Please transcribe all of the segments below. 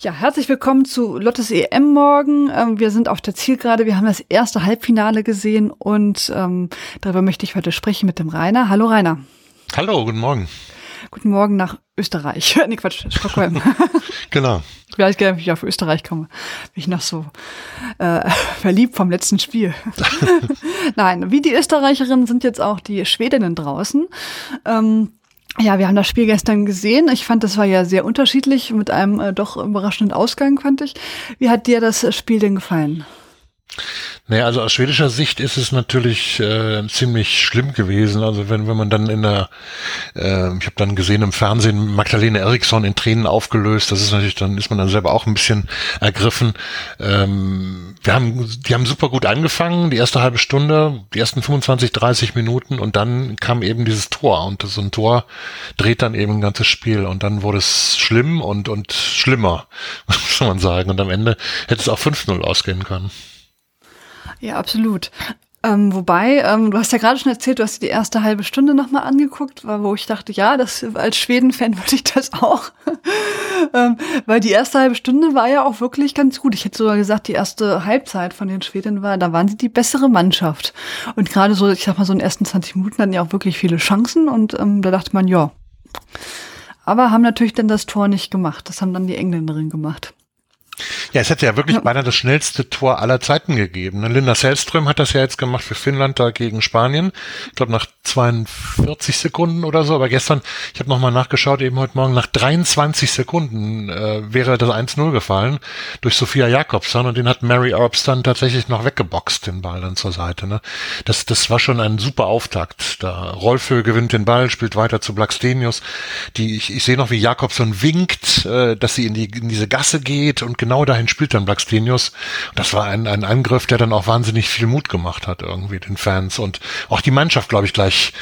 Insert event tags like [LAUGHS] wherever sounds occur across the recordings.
Ja, herzlich willkommen zu Lottes EM morgen. Ähm, wir sind auf der Zielgerade. Wir haben das erste Halbfinale gesehen und ähm, darüber möchte ich heute sprechen mit dem Rainer. Hallo Rainer. Hallo, guten Morgen. Guten Morgen nach Österreich. [LAUGHS] nee, Quatsch, Stockholm. [LAUGHS] genau. Ich weiß gar nicht, wie ich auf Österreich komme. Bin ich noch so äh, [LAUGHS] verliebt vom letzten Spiel. Nein, wie die Österreicherinnen sind jetzt auch die Schwedinnen draußen. Ähm, ja, wir haben das Spiel gestern gesehen. Ich fand, das war ja sehr unterschiedlich mit einem äh, doch überraschenden Ausgang, fand ich. Wie hat dir das Spiel denn gefallen? Naja, also aus schwedischer Sicht ist es natürlich äh, ziemlich schlimm gewesen. Also wenn, wenn man dann in der, äh, ich habe dann gesehen im Fernsehen Magdalene Eriksson in Tränen aufgelöst, das ist natürlich, dann ist man dann selber auch ein bisschen ergriffen. Ähm, wir haben, die haben super gut angefangen, die erste halbe Stunde, die ersten 25, 30 Minuten und dann kam eben dieses Tor und so ein Tor dreht dann eben ein ganzes Spiel und dann wurde es schlimm und, und schlimmer, [LAUGHS] muss man sagen. Und am Ende hätte es auch 5-0 ausgehen können. Ja, absolut. Ähm, wobei, ähm, du hast ja gerade schon erzählt, du hast dir die erste halbe Stunde nochmal angeguckt, wo ich dachte, ja, das als Schweden-Fan [LAUGHS] würde ich das auch. [LAUGHS] ähm, weil die erste halbe Stunde war ja auch wirklich ganz gut. Ich hätte sogar gesagt, die erste Halbzeit von den Schweden war, da waren sie die bessere Mannschaft. Und gerade so, ich sag mal, so in den ersten 20 Minuten hatten ja auch wirklich viele Chancen und ähm, da dachte man, ja. Aber haben natürlich dann das Tor nicht gemacht. Das haben dann die Engländerinnen gemacht. Ja, es hätte ja wirklich ja. beinahe das schnellste Tor aller Zeiten gegeben. Ne? Linda Sellström hat das ja jetzt gemacht für Finnland da gegen Spanien. Ich glaube nach 42 Sekunden oder so. Aber gestern, ich habe nochmal nachgeschaut, eben heute Morgen, nach 23 Sekunden äh, wäre das 1-0 gefallen durch Sophia Jakobsson und den hat Mary Earps dann tatsächlich noch weggeboxt, den Ball dann zur Seite. Ne? Das, das war schon ein super Auftakt. Da Rolfö gewinnt den Ball, spielt weiter zu Blackstenius. Die, ich, ich sehe noch, wie Jakobsson winkt, äh, dass sie in, die, in diese Gasse geht und genau dahin spielt dann Blackstenius. Das war ein, ein Angriff, der dann auch wahnsinnig viel Mut gemacht hat irgendwie den Fans und auch die Mannschaft, glaube ich, gleich,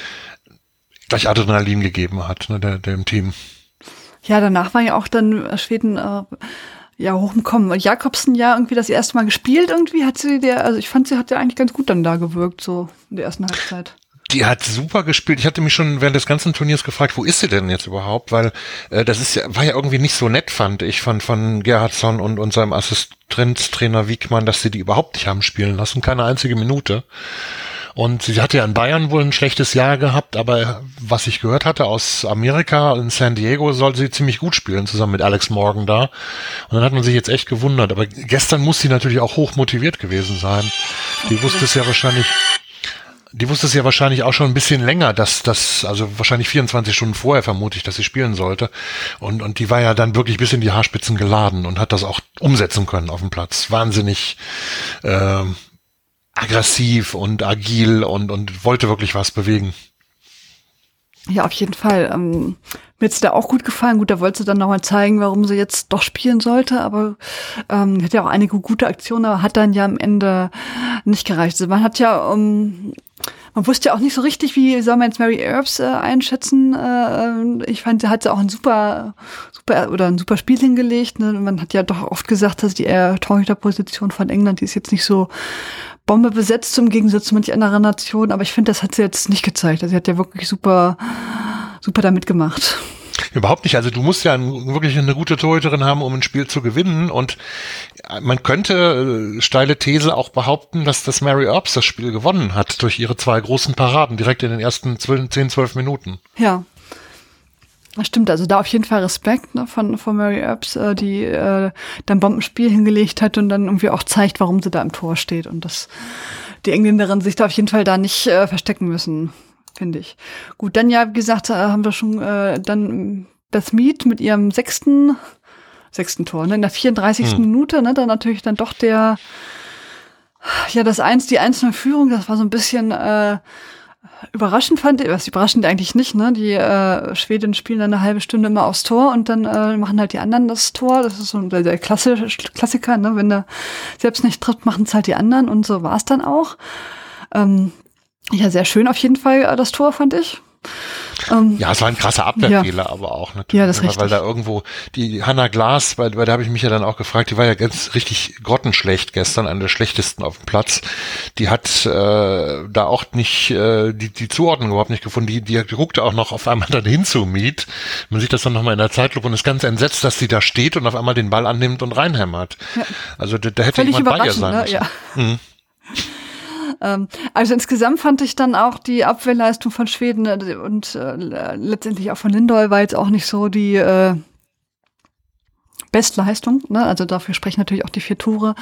gleich Adrenalin gegeben hat, ne, der, dem Team. Ja, danach war ja auch dann Schweden äh, ja hochgekommen. Jakobsen ja irgendwie das erste Mal gespielt irgendwie hat sie der, also ich fand sie hat ja eigentlich ganz gut dann da gewirkt so in der ersten Halbzeit. Die hat super gespielt. Ich hatte mich schon während des ganzen Turniers gefragt, wo ist sie denn jetzt überhaupt? Weil äh, das ist ja, war ja irgendwie nicht so nett, fand ich, von, von Gerhardsson und, und seinem Assistenztrainer Wiegmann, dass sie die überhaupt nicht haben spielen lassen. Keine einzige Minute. Und sie hatte ja in Bayern wohl ein schlechtes Jahr gehabt, aber was ich gehört hatte aus Amerika, in San Diego, soll sie ziemlich gut spielen, zusammen mit Alex Morgan da. Und dann hat man sich jetzt echt gewundert. Aber gestern muss sie natürlich auch hoch motiviert gewesen sein. Die wusste es ja wahrscheinlich die wusste es ja wahrscheinlich auch schon ein bisschen länger, dass das, also wahrscheinlich 24 Stunden vorher vermute ich, dass sie spielen sollte. Und, und die war ja dann wirklich bis in die Haarspitzen geladen und hat das auch umsetzen können auf dem Platz. Wahnsinnig äh, aggressiv und agil und, und wollte wirklich was bewegen. Ja, auf jeden Fall. Ähm, mir hat's da auch gut gefallen. Gut, da wollte sie dann nochmal zeigen, warum sie jetzt doch spielen sollte, aber ähm, hat ja auch einige gute Aktionen, aber hat dann ja am Ende nicht gereicht. Also man hat ja, um, man wusste ja auch nicht so richtig, wie soll man jetzt Mary Earps äh, einschätzen. Äh, ich fand, sie hat ja auch ein super, super oder ein super Spiel hingelegt. Ne? Man hat ja doch oft gesagt, dass die äh, Torhüterposition von England, die ist jetzt nicht so Bombe besetzt zum Gegensatz zu manch anderen Nationen, aber ich finde, das hat sie jetzt nicht gezeigt. Also sie hat ja wirklich super, super damit gemacht. Überhaupt nicht. Also du musst ja wirklich eine gute Torhüterin haben, um ein Spiel zu gewinnen. Und man könnte, äh, steile These, auch behaupten, dass das Mary Earps das Spiel gewonnen hat durch ihre zwei großen Paraden direkt in den ersten 10, 12 Minuten. Ja, das stimmt, also da auf jeden Fall Respekt ne, von, von Mary Earps, äh, die äh, dann Bombenspiel hingelegt hat und dann irgendwie auch zeigt, warum sie da im Tor steht und dass die Engländerin sich da auf jeden Fall da nicht äh, verstecken müssen, finde ich. Gut, dann ja, wie gesagt, äh, haben wir schon äh, dann das Meet mit ihrem sechsten, sechsten Tor, ne, in der 34. Hm. Minute, ne, dann natürlich dann doch der, ja, das eins, die einzelne Führung, das war so ein bisschen äh, Überraschend fand ich, was überraschend eigentlich nicht, ne? Die äh, Schweden spielen dann eine halbe Stunde immer aufs Tor und dann äh, machen halt die anderen das Tor. Das ist so der, der Klassiker, ne? Wenn der selbst nicht trifft, machen es halt die anderen und so war es dann auch. Ähm, ja, sehr schön auf jeden Fall äh, das Tor, fand ich. Ähm, ja, es war ein krasser Abwehrfehler, ja. aber auch natürlich. Ja, das weil, weil da irgendwo die Hanna Glas, bei, bei der habe ich mich ja dann auch gefragt, die war ja ganz richtig grottenschlecht gestern, eine der schlechtesten auf dem Platz. Die hat äh, da auch nicht äh, die, die Zuordnung überhaupt nicht gefunden. Die, die guckte auch noch auf einmal dann hin zu Miet. Man sieht das dann nochmal in der Zeitlupe und ist ganz entsetzt, dass sie da steht und auf einmal den Ball annimmt und reinhämmert. Ja. Also da, da hätte Völlig jemand bei ihr sein ne? müssen. Ja. Mhm. Ähm, also insgesamt fand ich dann auch die Abwehrleistung von Schweden äh, und äh, letztendlich auch von Lindoy war jetzt auch nicht so die äh, Bestleistung. Ne? Also dafür sprechen natürlich auch die vier Tore.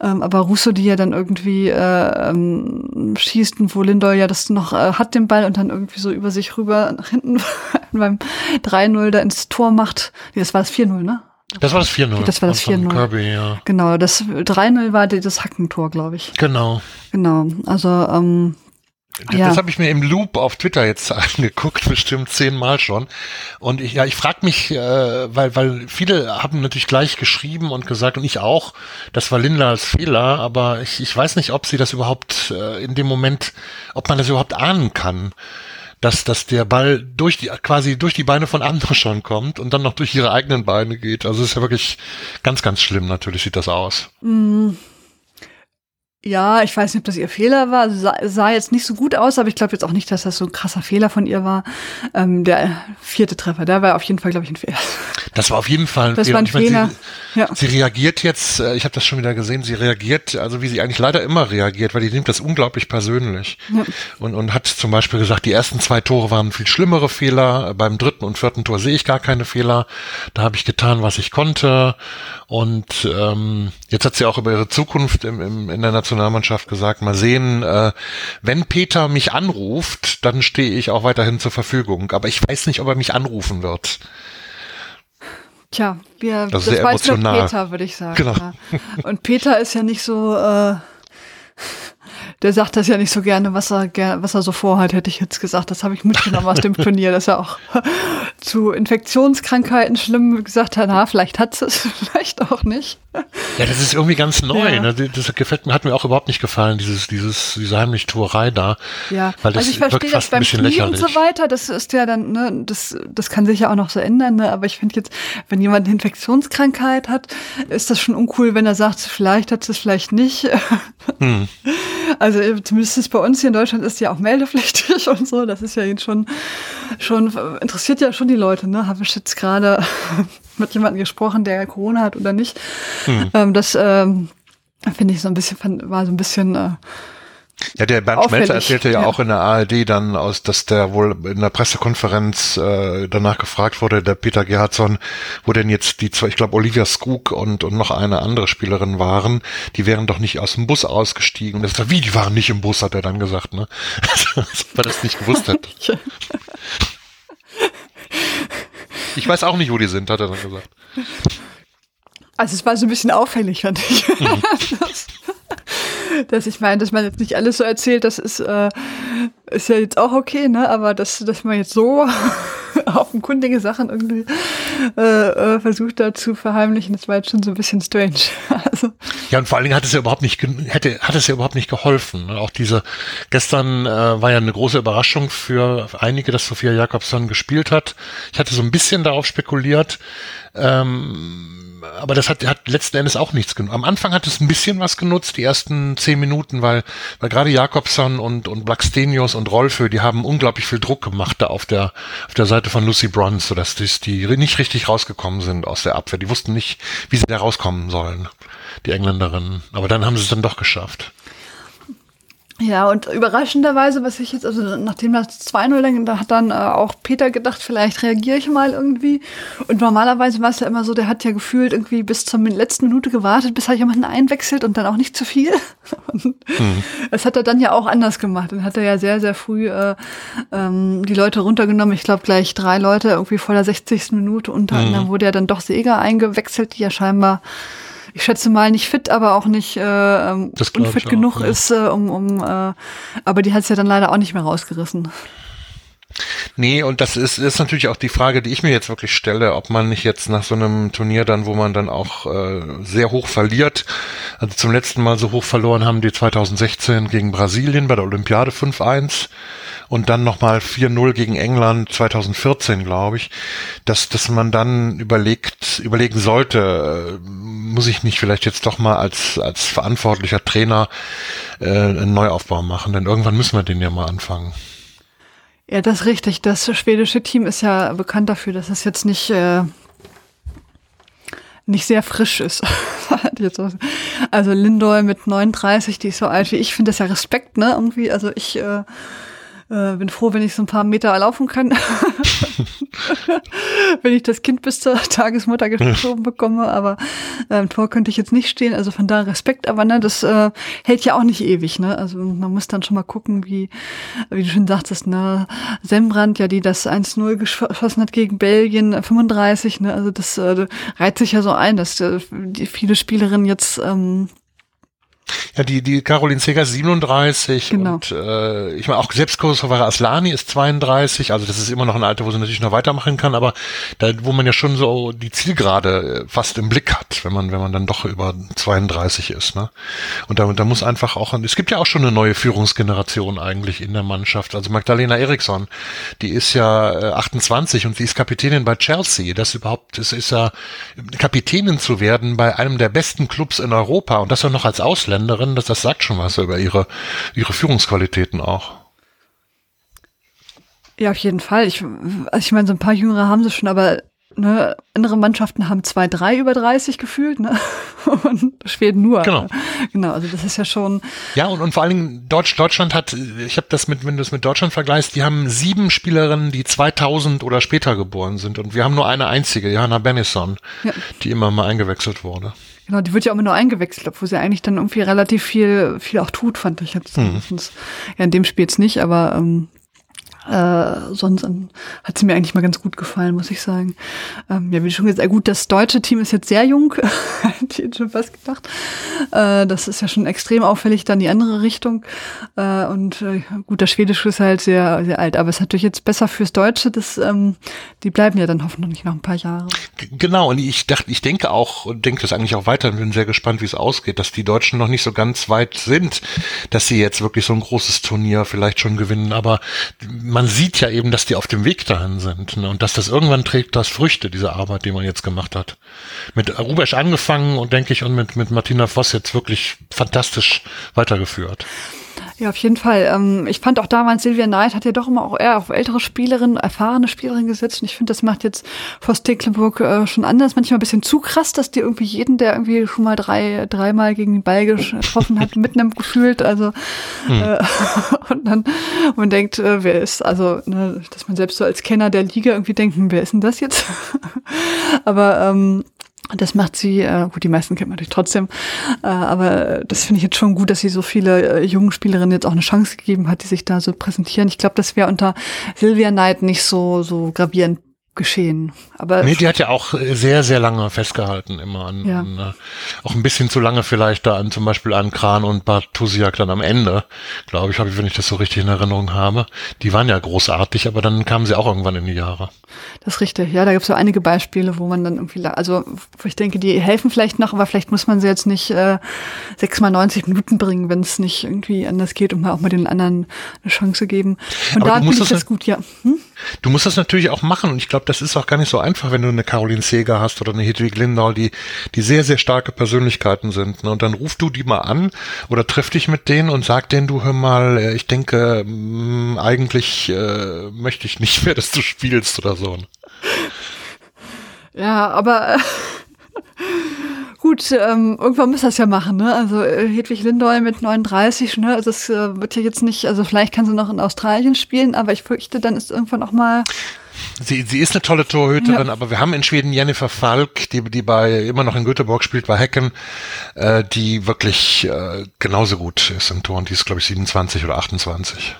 Ähm, aber Russo, die ja dann irgendwie äh, ähm, schießt, wo Lindoy ja das noch äh, hat, den Ball und dann irgendwie so über sich rüber nach hinten [LAUGHS] beim 3-0 da ins Tor macht. Nee, das war das 4-0, ne? Das war das 4-0. Das war das 4-0. Kirby, ja. Genau, das 3-0 war das Hackentor, glaube ich. Genau. Genau, also ähm, das, ja. das habe ich mir im Loop auf Twitter jetzt [LAUGHS] angeguckt, bestimmt zehnmal schon. Und ich, ja, ich frage mich, äh, weil, weil viele haben natürlich gleich geschrieben und gesagt, und ich auch, das war Linda als Fehler, aber ich, ich weiß nicht, ob sie das überhaupt äh, in dem Moment, ob man das überhaupt ahnen kann dass, dass der Ball durch die, quasi durch die Beine von anderen schon kommt und dann noch durch ihre eigenen Beine geht. Also es ist ja wirklich ganz, ganz schlimm, natürlich sieht das aus. Mm. Ja, ich weiß nicht, ob das ihr Fehler war. Also sah, jetzt nicht so gut aus, aber ich glaube jetzt auch nicht, dass das so ein krasser Fehler von ihr war. Ähm, der vierte Treffer, der war auf jeden Fall, glaube ich, ein Fehler. Das war auf jeden Fall ein das Fehler. War ein Fehler. Meine, sie, ja. sie reagiert jetzt, äh, ich habe das schon wieder gesehen, sie reagiert, also wie sie eigentlich leider immer reagiert, weil die nimmt das unglaublich persönlich. Ja. Und, und hat zum Beispiel gesagt, die ersten zwei Tore waren viel schlimmere Fehler. Beim dritten und vierten Tor sehe ich gar keine Fehler. Da habe ich getan, was ich konnte. Und ähm, jetzt hat sie auch über ihre Zukunft im, im, in der Nationalmannschaft gesagt, mal sehen, äh, wenn Peter mich anruft, dann stehe ich auch weiterhin zur Verfügung. Aber ich weiß nicht, ob er mich anrufen wird. Tja, wir, das, das weiß nur Peter, würde ich sagen. Genau. Ja. Und Peter ist ja nicht so, äh, der sagt das ja nicht so gerne, was er, was er so vorhat, hätte ich jetzt gesagt. Das habe ich mitgenommen aus dem [LAUGHS] Turnier, dass er auch [LAUGHS] zu Infektionskrankheiten schlimm gesagt hat, na, vielleicht hat es, [LAUGHS] vielleicht auch nicht. Ja, das ist irgendwie ganz neu. Ja. Ne? Das gefällt mir, hat mir auch überhaupt nicht gefallen, dieses, dieses, diese heimlich Tuerei da. Ja, weil das also ich verstehe das beim Knie lächerlich. und so weiter, das ist ja dann, ne, das, das kann sich ja auch noch so ändern, ne? aber ich finde jetzt, wenn jemand eine Infektionskrankheit hat, ist das schon uncool, wenn er sagt, vielleicht hat es vielleicht nicht. Hm. Also zumindest bei uns hier in Deutschland ist ja auch meldepflichtig [LAUGHS] und so. Das ist ja jetzt schon, schon interessiert ja schon die Leute. Ne, habe ich jetzt gerade [LAUGHS] mit jemandem gesprochen, der Corona hat oder nicht. Hm. Ähm, das ähm, finde ich so ein bisschen, war so ein bisschen äh, ja, der Bernd Auffällig. Schmelzer erzählte ja, ja, auch in der ARD dann aus, dass der wohl in der Pressekonferenz äh, danach gefragt wurde, der Peter Gerhardsson, wo denn jetzt die zwei, ich glaube Olivia Skook und, und noch eine andere Spielerin waren, die wären doch nicht aus dem Bus ausgestiegen. Und er sagt, wie, die waren nicht im Bus, hat er dann gesagt, ne? [LAUGHS] Weil er das nicht gewusst hat. ich weiß auch nicht, wo die sind, hat er dann gesagt. Also es war so ein bisschen auffällig, fand ich. [LAUGHS] Mhm. Dass ich meine, dass man jetzt nicht alles so erzählt, das ist, äh, ist ja jetzt auch okay, ne? Aber dass, dass man jetzt so [LAUGHS] offenkundige Sachen irgendwie äh, äh, versucht da zu verheimlichen, das war jetzt schon so ein bisschen strange. [LAUGHS] also. Ja, und vor allen Dingen hat es ja überhaupt nicht hätte, hat es ja überhaupt nicht geholfen. Ne? Auch diese gestern äh, war ja eine große Überraschung für einige, dass Sophia Jakobsson gespielt hat. Ich hatte so ein bisschen darauf spekuliert. Ähm, aber das hat, hat letzten Endes auch nichts genutzt. Am Anfang hat es ein bisschen was genutzt, die ersten zehn Minuten, weil, weil gerade Jakobson und, und Blackstenius und Rolfö, die haben unglaublich viel Druck gemacht da auf der, auf der Seite von Lucy Bronze, sodass die, die nicht richtig rausgekommen sind aus der Abwehr. Die wussten nicht, wie sie da rauskommen sollen, die Engländerinnen. Aber dann haben sie es dann doch geschafft. Ja, und überraschenderweise, was ich jetzt, also nachdem das 2-0 dann, da hat dann äh, auch Peter gedacht, vielleicht reagiere ich mal irgendwie. Und normalerweise war es ja immer so, der hat ja gefühlt irgendwie bis zur letzten Minute gewartet, bis er jemanden einwechselt und dann auch nicht zu viel. [LAUGHS] mhm. Das hat er dann ja auch anders gemacht. Dann hat er ja sehr, sehr früh äh, ähm, die Leute runtergenommen. Ich glaube gleich drei Leute irgendwie vor der 60. Minute. Unter mhm. anderem wurde ja dann doch Seger eingewechselt, die ja scheinbar ich schätze mal nicht fit, aber auch nicht äh, ähm, unfit genug ja. ist, äh, um, um äh, aber die hat es ja dann leider auch nicht mehr rausgerissen. Nee, und das ist, ist natürlich auch die Frage, die ich mir jetzt wirklich stelle, ob man nicht jetzt nach so einem Turnier dann, wo man dann auch äh, sehr hoch verliert, also zum letzten Mal so hoch verloren haben die 2016 gegen Brasilien bei der Olympiade 5-1 und dann nochmal 4-0 gegen England 2014, glaube ich, dass, dass man dann überlegt, überlegen sollte, äh, muss ich nicht vielleicht jetzt doch mal als, als verantwortlicher Trainer äh, einen Neuaufbau machen, denn irgendwann müssen wir den ja mal anfangen. Ja, das ist richtig. Das schwedische Team ist ja bekannt dafür, dass es jetzt nicht, äh, nicht sehr frisch ist. [LAUGHS] also Lindor mit 39, die ist so alt wie ich, finde das ja Respekt, ne? Irgendwie, also ich äh, äh, bin froh, wenn ich so ein paar Meter laufen kann. [LAUGHS] wenn ich das Kind bis zur Tagesmutter geschoben bekomme, aber äh, im Tor könnte ich jetzt nicht stehen. Also von da Respekt, aber ne, das äh, hält ja auch nicht ewig, ne? Also man muss dann schon mal gucken, wie, wie du schon sagtest, ne, Sembrand, ja, die das 1-0 geschossen hat gegen Belgien, 35, ne? Also das äh, reiht sich ja so ein, dass äh, viele Spielerinnen jetzt ähm, ja, die, die Caroline Seger 37 genau. und äh, ich meine auch selbst Kosovare Aslani ist 32, also das ist immer noch ein Alter, wo sie natürlich noch weitermachen kann, aber da, wo man ja schon so die Zielgerade äh, fast im Blick hat, wenn man, wenn man dann doch über 32 ist, ne? Und da, da muss einfach auch, es gibt ja auch schon eine neue Führungsgeneration eigentlich in der Mannschaft. Also Magdalena Eriksson, die ist ja äh, 28 und sie ist Kapitänin bei Chelsea. Das überhaupt, es ist ja Kapitänin zu werden bei einem der besten Clubs in Europa und das ja noch als Ausländer Ausländerin, das, das sagt schon was über ihre, ihre Führungsqualitäten auch. Ja, auf jeden Fall. Ich, also ich meine, so ein paar Jüngere haben sie schon, aber ne, andere Mannschaften haben zwei, drei über 30 gefühlt, ne? [LAUGHS] Und Schweden nur. Genau. Genau, also das ist ja schon. Ja, und, und vor allen Dingen Deutsch, Deutschland hat, ich habe das mit, wenn du es mit Deutschland vergleichst, die haben sieben Spielerinnen, die 2000 oder später geboren sind. Und wir haben nur eine einzige, Johanna Bennison, ja. die immer mal eingewechselt wurde. Genau, die wird ja auch immer nur eingewechselt, obwohl sie eigentlich dann irgendwie relativ viel, viel auch tut, fand ich jetzt. Mhm. Ja, in dem Spiel jetzt nicht, aber ähm, äh, sonst hat sie mir eigentlich mal ganz gut gefallen, muss ich sagen. Ähm, ja, wie schon gesagt, gut, das deutsche Team ist jetzt sehr jung, [LAUGHS] hätte ich schon fast gedacht. Äh, das ist ja schon extrem auffällig dann die andere Richtung. Äh, und äh, gut, das Schwedische ist halt sehr, sehr alt, aber es ist natürlich jetzt besser fürs Deutsche, das, ähm, die bleiben ja dann hoffentlich noch ein paar Jahre. Genau, und ich dachte, ich denke auch denke das eigentlich auch weiter und bin sehr gespannt, wie es ausgeht, dass die Deutschen noch nicht so ganz weit sind, dass sie jetzt wirklich so ein großes Turnier vielleicht schon gewinnen, aber man sieht ja eben, dass die auf dem Weg dahin sind ne? und dass das irgendwann trägt das Früchte, diese Arbeit, die man jetzt gemacht hat. Mit Rubesch angefangen und denke ich und mit, mit Martina Voss jetzt wirklich fantastisch weitergeführt. Ja, auf jeden Fall. Ähm, ich fand auch damals, Silvia Knight hat ja doch immer auch eher auf ältere Spielerinnen, erfahrene Spielerinnen gesetzt. Und ich finde, das macht jetzt Voss Tecklenburg äh, schon anders. Manchmal ein bisschen zu krass, dass die irgendwie jeden, der irgendwie schon mal drei, dreimal gegen den Ball getroffen hat, [LAUGHS] mitnimmt gefühlt. Also, hm. äh, [LAUGHS] und dann man denkt, äh, wer ist, also, ne, dass man selbst so als Kenner der Liga irgendwie denkt, wer ist denn das jetzt? [LAUGHS] Aber ähm, das macht sie, äh, gut, die meisten kennt man natürlich trotzdem, äh, aber das finde ich jetzt schon gut, dass sie so viele äh, jungen Spielerinnen jetzt auch eine Chance gegeben hat, die sich da so präsentieren. Ich glaube, das wäre unter Sylvia Knight nicht so, so gravierend geschehen. Aber nee, die hat ja auch äh, sehr, sehr lange festgehalten immer an, ja. an äh, auch ein bisschen zu lange vielleicht da an zum Beispiel an Kran und Bartusiak dann am Ende, glaube ich, habe ich, wenn ich das so richtig in Erinnerung habe. Die waren ja großartig, aber dann kamen sie auch irgendwann in die Jahre. Das ist richtig. Ja, da gibt es so einige Beispiele, wo man dann irgendwie, also wo ich denke, die helfen vielleicht noch, aber vielleicht muss man sie jetzt nicht äh, sechs mal 90 Minuten bringen, wenn es nicht irgendwie anders geht und mal auch mal den anderen eine Chance geben. Und aber da finde ich das gut, ja. Hm? Du musst das natürlich auch machen und ich glaube, das ist auch gar nicht so einfach, wenn du eine Caroline Seger hast oder eine Hedwig Lindahl, die, die sehr, sehr starke Persönlichkeiten sind. Ne? Und dann ruf du die mal an oder triff dich mit denen und sag denen, du hör mal, äh, ich denke, mh, mm, eigentlich äh, möchte ich nicht mehr, dass du spielst oder so. Ne? Ja, aber gut, ähm, irgendwann muss das ja machen, ne? Also äh, Hedwig Lindoll mit 39, ne? Also das äh, wird ja jetzt nicht, also vielleicht kann sie noch in Australien spielen, aber ich fürchte, dann ist irgendwann auch mal. Sie, sie ist eine tolle Torhüterin, ja. aber wir haben in Schweden Jennifer Falk, die, die bei immer noch in Göteborg spielt, bei Hecken, äh, die wirklich äh, genauso gut ist im Tor und die ist, glaube ich, 27 oder 28.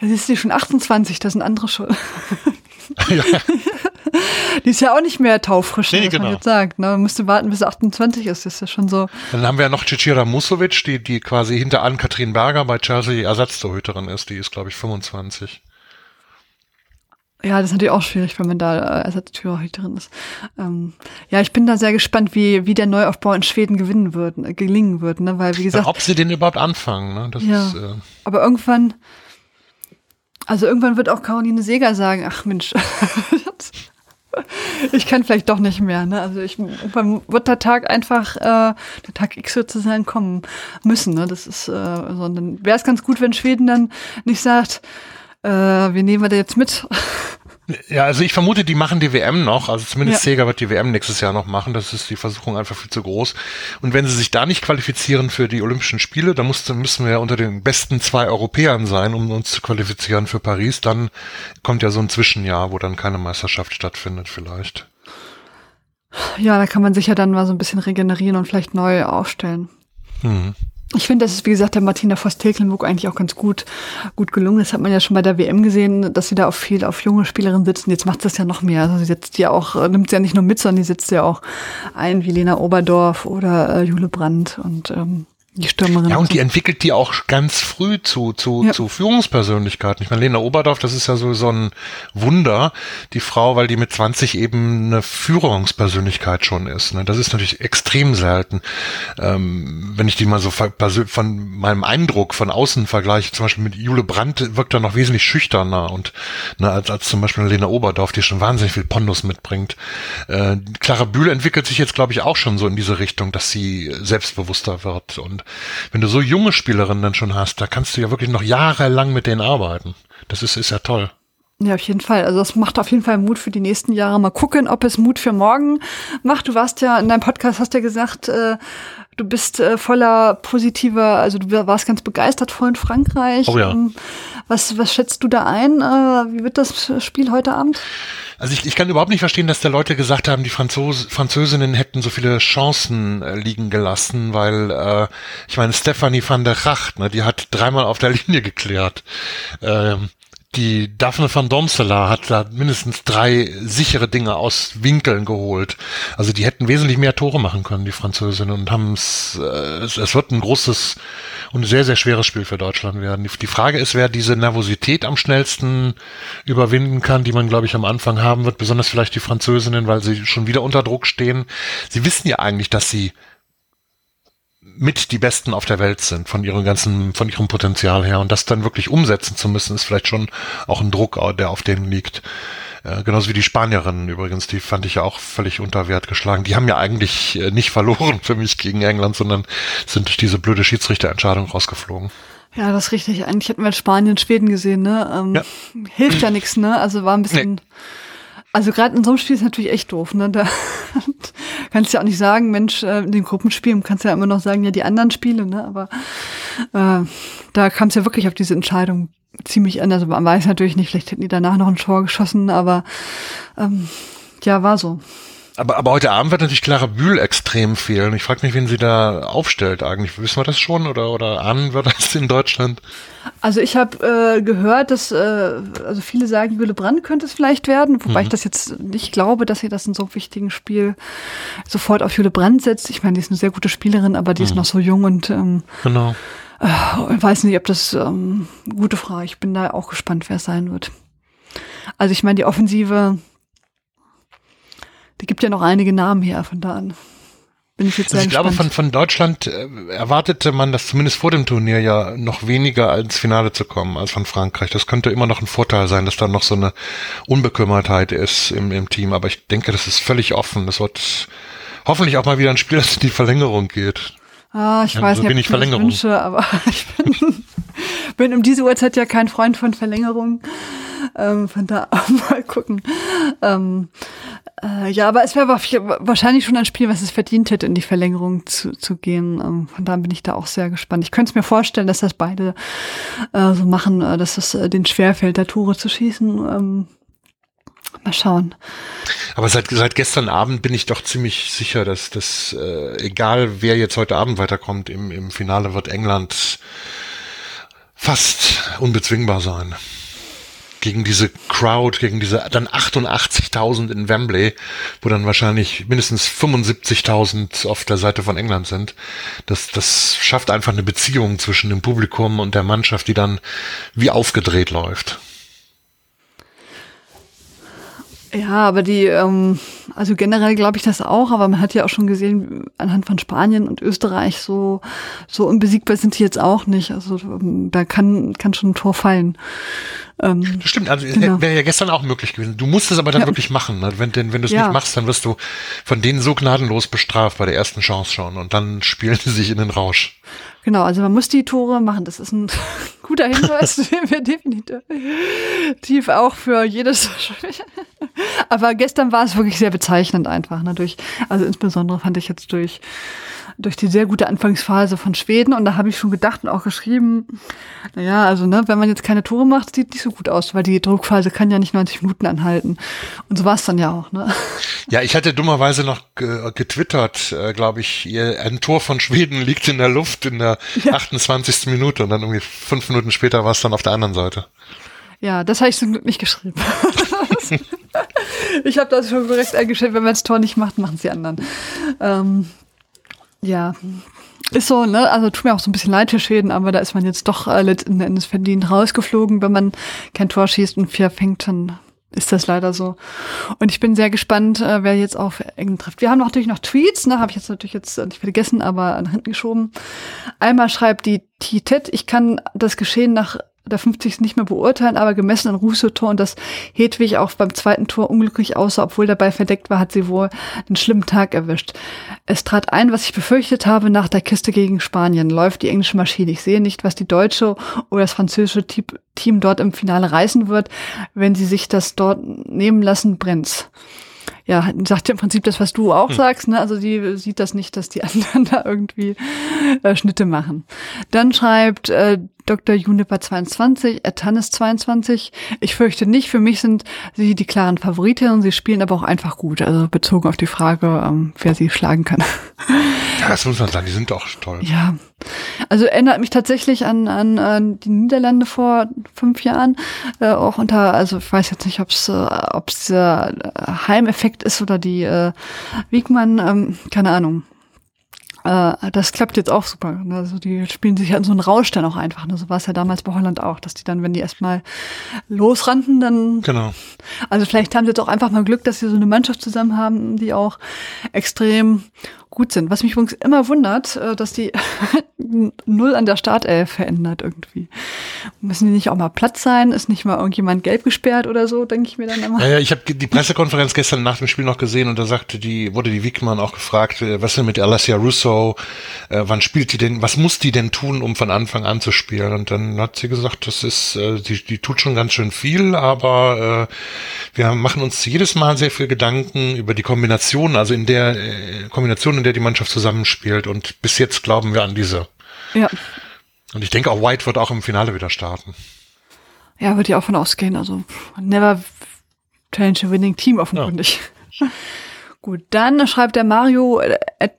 Das ist sie schon 28, das sind andere schon. [LAUGHS] ja. [LAUGHS] [LAUGHS] Die ist ja auch nicht mehr taufrisch, nee, was genau. man jetzt sagt. Ne? Man müsste warten, bis 28 ist. Das ist ja schon so. Dann haben wir ja noch Cicira Musovic, die, die quasi hinter Ann-Kathrin Berger bei Chelsea Ersatztorhüterin ist. Die ist, glaube ich, 25. Ja, das ist natürlich auch schwierig, wenn man da äh, Ersatztorhüterin ist. Ähm, ja, ich bin da sehr gespannt, wie, wie der Neuaufbau in Schweden gewinnen wird, äh, gelingen wird, ne? Weil, wie gesagt. Ja, ob sie den überhaupt anfangen, ne? Das ja, ist, äh aber irgendwann, Also irgendwann wird auch Caroline Seger sagen, ach Mensch, [LAUGHS] ich kann vielleicht doch nicht mehr. Ne? Also ich, irgendwann wird der Tag einfach, äh, der Tag X sozusagen kommen müssen. Ne? Das ist, äh, so, dann wäre es ganz gut, wenn Schweden dann nicht sagt, äh, wir nehmen wir da jetzt mit. Ja, also ich vermute, die machen die WM noch. Also zumindest ja. Sega wird die WM nächstes Jahr noch machen. Das ist die Versuchung einfach viel zu groß. Und wenn sie sich da nicht qualifizieren für die Olympischen Spiele, dann muss, müssen wir ja unter den besten zwei Europäern sein, um uns zu qualifizieren für Paris. Dann kommt ja so ein Zwischenjahr, wo dann keine Meisterschaft stattfindet vielleicht. Ja, da kann man sich ja dann mal so ein bisschen regenerieren und vielleicht neu aufstellen. Mhm. Ich finde, das ist, wie gesagt, der Martina Voss-Tecklenburg eigentlich auch ganz gut, gut gelungen. Das hat man ja schon bei der WM gesehen, dass sie da auch viel auf junge Spielerinnen sitzen. Jetzt macht das ja noch mehr. Also sie setzt ja auch, nimmt sie ja nicht nur mit, sondern die setzt ja auch ein, wie Lena Oberdorf oder äh, Jule Brandt und ähm, die Stürmerin. Ja, und die entwickelt die auch ganz früh zu, zu, ja. zu Führungspersönlichkeiten. Ich meine, Lena Oberdorf, das ist ja so, so ein Wunder, die Frau, weil die mit 20 eben eine Führungspersönlichkeit schon ist. Ne? Das ist natürlich extrem selten. Ähm, wenn ich die mal so von meinem Eindruck von außen vergleiche, zum Beispiel mit Jule Brandt, wirkt er noch wesentlich schüchterner und ne, als, als zum Beispiel Lena Oberdorf, die schon wahnsinnig viel Pondus mitbringt. Äh, Clara Bühl entwickelt sich jetzt, glaube ich, auch schon so in diese Richtung, dass sie selbstbewusster wird und wenn du so junge Spielerinnen dann schon hast, da kannst du ja wirklich noch jahrelang mit denen arbeiten. Das ist, ist ja toll. Ja, auf jeden Fall. Also das macht auf jeden Fall Mut für die nächsten Jahre. Mal gucken, ob es Mut für morgen macht. Du warst ja in deinem Podcast, hast ja gesagt, äh, du bist äh, voller positiver, also du warst ganz begeistert vor in Frankreich. Oh ja. Ähm, was, was schätzt du da ein? Äh, wie wird das Spiel heute Abend? Also ich, ich kann überhaupt nicht verstehen, dass da Leute gesagt haben, die Franzos, Französinnen hätten so viele Chancen äh, liegen gelassen, weil äh, ich meine, Stephanie van der Racht, ne, die hat dreimal auf der [LAUGHS] Linie geklärt. Ähm, die Daphne van Domsela hat da mindestens drei sichere Dinge aus Winkeln geholt. Also die hätten wesentlich mehr Tore machen können, die Französinnen, und haben es, äh, es wird ein großes und sehr, sehr schweres Spiel für Deutschland werden. Die Frage ist, wer diese Nervosität am schnellsten überwinden kann, die man, glaube ich, am Anfang haben wird, besonders vielleicht die Französinnen, weil sie schon wieder unter Druck stehen. Sie wissen ja eigentlich, dass sie mit die Besten auf der Welt sind, von ihrem ganzen, von ihrem Potenzial her. Und das dann wirklich umsetzen zu müssen, ist vielleicht schon auch ein Druck, der auf denen liegt. Äh, genauso wie die Spanierinnen übrigens, die fand ich ja auch völlig unter Wert geschlagen. Die haben ja eigentlich äh, nicht verloren [LAUGHS] für mich gegen England, sondern sind durch diese blöde Schiedsrichterentscheidung rausgeflogen. Ja, das ist richtig. Eigentlich hätten wir Spanien, Schweden gesehen, ne? Ähm, ja. Hilft ja nichts, ne? Also war ein bisschen. Nee. Also gerade in so einem Spiel ist natürlich echt doof, ne? Da [LAUGHS] kannst du ja auch nicht sagen, Mensch, äh, in den Gruppenspielen kannst du ja immer noch sagen, ja, die anderen Spiele, ne? Aber äh, da kam es ja wirklich auf diese Entscheidung ziemlich an. Also man weiß natürlich nicht, vielleicht hätten die danach noch ein Tor geschossen, aber ähm, ja, war so. Aber, aber heute Abend wird natürlich Clara Bühl extrem fehlen. Ich frage mich, wen sie da aufstellt eigentlich. Wissen wir das schon oder, oder ahnen wir das in Deutschland? Also ich habe äh, gehört, dass äh, also viele sagen, Jule Brandt könnte es vielleicht werden, wobei mhm. ich das jetzt nicht glaube, dass sie das in so einem wichtigen Spiel sofort auf Jule Brandt setzt. Ich meine, die ist eine sehr gute Spielerin, aber die mhm. ist noch so jung und ähm, genau. Äh, weiß nicht, ob das ähm, gute Frage. Ich bin da auch gespannt, wer es sein wird. Also ich meine, die Offensive die gibt ja noch einige Namen her, von da an. Bin ich jetzt sehr also ich glaube, von, von Deutschland äh, erwartete man das zumindest vor dem Turnier ja noch weniger ins Finale zu kommen als von Frankreich. Das könnte immer noch ein Vorteil sein, dass da noch so eine Unbekümmertheit ist im, im Team. Aber ich denke, das ist völlig offen. Das wird hoffentlich auch mal wieder ein Spiel, [LAUGHS] das in die Verlängerung geht. Ah, ich ja, weiß so nicht, bin ich Verlängerung. Wünsche, aber [LAUGHS] ich bin, bin um diese Uhrzeit ja kein Freund von Verlängerung. Ähm, von da [LAUGHS] mal gucken. Ähm, äh, ja, aber es wäre wahrscheinlich schon ein Spiel, was es verdient hätte, in die Verlängerung zu, zu gehen. Ähm, von daher bin ich da auch sehr gespannt. Ich könnte es mir vorstellen, dass das beide äh, so machen, äh, dass es äh, den schwerfällt, da Tore zu schießen. Ähm, mal schauen. Aber seit, seit gestern Abend bin ich doch ziemlich sicher, dass das, äh, egal wer jetzt heute Abend weiterkommt, im, im Finale wird England fast unbezwingbar sein gegen diese Crowd, gegen diese dann 88.000 in Wembley, wo dann wahrscheinlich mindestens 75.000 auf der Seite von England sind. Das, das schafft einfach eine Beziehung zwischen dem Publikum und der Mannschaft, die dann wie aufgedreht läuft. Ja, aber die, ähm, also generell glaube ich das auch, aber man hat ja auch schon gesehen, anhand von Spanien und Österreich, so, so unbesiegbar sind die jetzt auch nicht. Also ähm, da kann, kann schon ein Tor fallen. Ähm, stimmt, also genau. wäre ja gestern auch möglich gewesen. Du musst es aber dann ja. wirklich machen. Ne? Wenn, denn, wenn du es ja. nicht machst, dann wirst du von denen so gnadenlos bestraft bei der ersten Chance schon und dann spielen sie sich in den Rausch. Genau, also man muss die Tore machen. Das ist ein [LAUGHS] guter Hinweis, [LAUGHS] den wir definitiv auch für jedes. [LAUGHS] Aber gestern war es wirklich sehr bezeichnend einfach. Ne? Durch, also insbesondere fand ich jetzt durch durch die sehr gute Anfangsphase von Schweden und da habe ich schon gedacht und auch geschrieben, naja, also ne, wenn man jetzt keine Tore macht, sieht nicht so gut aus, weil die Druckphase kann ja nicht 90 Minuten anhalten. Und so war es dann ja auch, ne? Ja, ich hatte dummerweise noch getwittert, äh, glaube ich, ein Tor von Schweden liegt in der Luft in der ja. 28. Minute und dann irgendwie fünf Minuten später war es dann auf der anderen Seite. Ja, das habe ich zum Glück nicht geschrieben. [LAUGHS] ich habe das schon korrekt eingestellt, wenn man das Tor nicht macht, machen es die anderen. Ähm, ja, ist so, ne? Also tut mir auch so ein bisschen leid für Schweden, aber da ist man jetzt doch äh, letzten Endes verdient rausgeflogen. Wenn man kein Tor schießt und vier fängt, dann ist das leider so. Und ich bin sehr gespannt, äh, wer jetzt auf England trifft. Wir haben natürlich noch Tweets, ne? Habe ich jetzt natürlich jetzt nicht vergessen, aber nach hinten geschoben. Einmal schreibt die Titet, ich kann das Geschehen nach der 50. nicht mehr beurteilen, aber gemessen an Russo-Tor und dass Hedwig auch beim zweiten Tor unglücklich aussah, obwohl Ball verdeckt war, hat sie wohl einen schlimmen Tag erwischt. Es trat ein, was ich befürchtet habe nach der Kiste gegen Spanien. Läuft die englische Maschine. Ich sehe nicht, was die deutsche oder das französische Team dort im Finale reißen wird. Wenn sie sich das dort nehmen lassen, brennt's ja, sagt ja im Prinzip das, was du auch hm. sagst, ne? Also die sieht das nicht, dass die [LAUGHS] anderen da irgendwie äh, Schnitte machen. Dann schreibt äh, Dr. Juniper 22, Atanis 22. Ich fürchte nicht, für mich sind sie die klaren Favoritinnen, sie spielen aber auch einfach gut, also bezogen auf die Frage, ähm, wer sie schlagen kann. [LAUGHS] Ja, das muss man sagen, die sind doch toll. Ja, also erinnert mich tatsächlich an, an, an die Niederlande vor fünf Jahren, äh, auch unter, also ich weiß jetzt nicht, ob es äh, ob's dieser Heimeffekt ist oder die äh, Wiegmann, ähm, keine Ahnung. Äh, das klappt jetzt auch super. Also die spielen sich ja in so einen Rausch dann auch einfach. Ne? So war es ja damals bei Holland auch, dass die dann, wenn die erstmal losrannten, dann. Genau. Also vielleicht haben sie jetzt auch einfach mal Glück, dass sie so eine Mannschaft zusammen haben, die auch extrem gut sind. Was mich übrigens immer wundert, äh, dass die [LAUGHS] null an der Startelf verändert irgendwie. Müssen die nicht auch mal Platz sein? Ist nicht mal irgendjemand gelb gesperrt oder so, denke ich mir dann immer. Ja, ich habe die Pressekonferenz gestern nach dem Spiel noch gesehen und da sagte die, wurde die Wickmann auch gefragt, äh, was denn mit Alessia Russo, äh, wann spielt die denn, was muss die denn tun, um von Anfang an zu spielen? Und dann hat sie gesagt, das ist, die, die tut schon ganz schön viel, aber wir machen uns jedes Mal sehr viel Gedanken über die Kombination, also in der Kombination, in der die Mannschaft zusammenspielt und bis jetzt glauben wir an diese. Ja. Und ich denke auch White wird auch im Finale wieder starten. Ja, würde ich auch von ausgehen. Also never change a winning team offenkundig. Ja. [LAUGHS] Gut, dann schreibt der Mario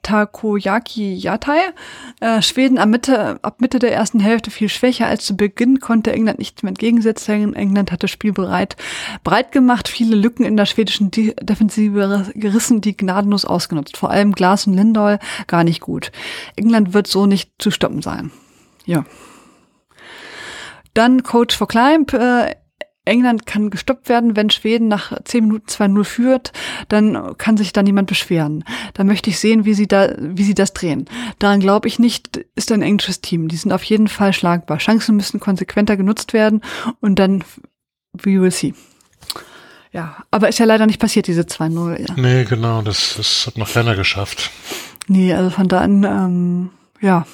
Takoyaki Yatai. Äh, Schweden ab Mitte, ab Mitte der ersten Hälfte viel schwächer als zu Beginn, konnte England nicht mehr entgegensetzen. England hatte das Spiel bereit, breit gemacht, viele Lücken in der schwedischen De Defensive gerissen, die gnadenlos ausgenutzt. Vor allem Glas und Lindahl gar nicht gut. England wird so nicht zu stoppen sein. Ja. Dann Coach for Climb. Äh, England kann gestoppt werden, wenn Schweden nach 10 Minuten 2-0 führt, dann kann sich da niemand beschweren. Da möchte ich sehen, wie sie da, wie sie das drehen. Daran glaube ich nicht, ist ein englisches Team. Die sind auf jeden Fall schlagbar. Chancen müssen konsequenter genutzt werden und dann, we will see. Ja, aber ist ja leider nicht passiert, diese 2-0. Ja. Nee, genau, das, das hat noch keiner geschafft. Nee, also von da an, ähm, ja,